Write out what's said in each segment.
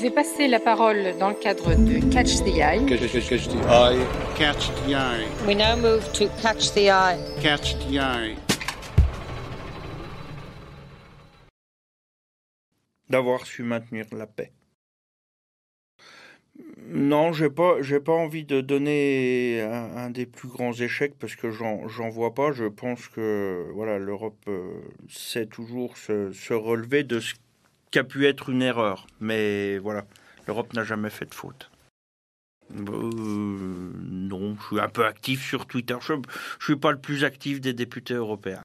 Je vais passer la parole dans le cadre de Catch the Eye. Catch, catch, catch the eye. Catch the eye. We now move to Catch the Eye. Catch the eye. D'avoir su maintenir la paix. Non, j'ai pas, j'ai pas envie de donner un, un, des plus grands échecs parce que j'en, j'en vois pas. Je pense que voilà, l'Europe euh, sait toujours se, se relever de ce qu'a pu être une erreur. Mais voilà, l'Europe n'a jamais fait de faute. Euh, non, je suis un peu actif sur Twitter. Je ne suis pas le plus actif des députés européens.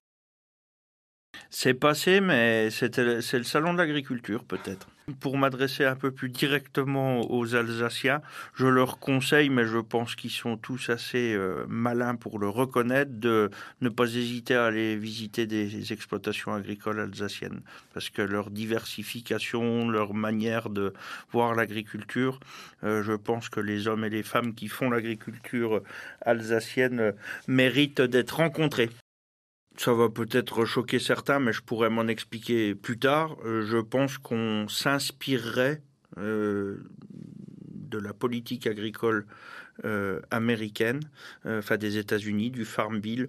C'est passé, mais c'est le salon de l'agriculture peut-être. Pour m'adresser un peu plus directement aux Alsaciens, je leur conseille, mais je pense qu'ils sont tous assez euh, malins pour le reconnaître, de ne pas hésiter à aller visiter des exploitations agricoles alsaciennes, parce que leur diversification, leur manière de voir l'agriculture, euh, je pense que les hommes et les femmes qui font l'agriculture alsacienne euh, méritent d'être rencontrés ça va peut-être choquer certains, mais je pourrais m'en expliquer plus tard. Euh, je pense qu'on s'inspirerait euh, de la politique agricole euh, américaine, enfin des États-Unis, du Farm Bill,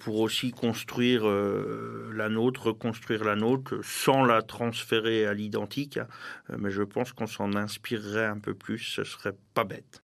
pour aussi construire la nôtre, reconstruire la nôtre, sans la transférer à l'identique. mais je pense qu'on s'en inspirerait un peu plus, ce serait pas bête.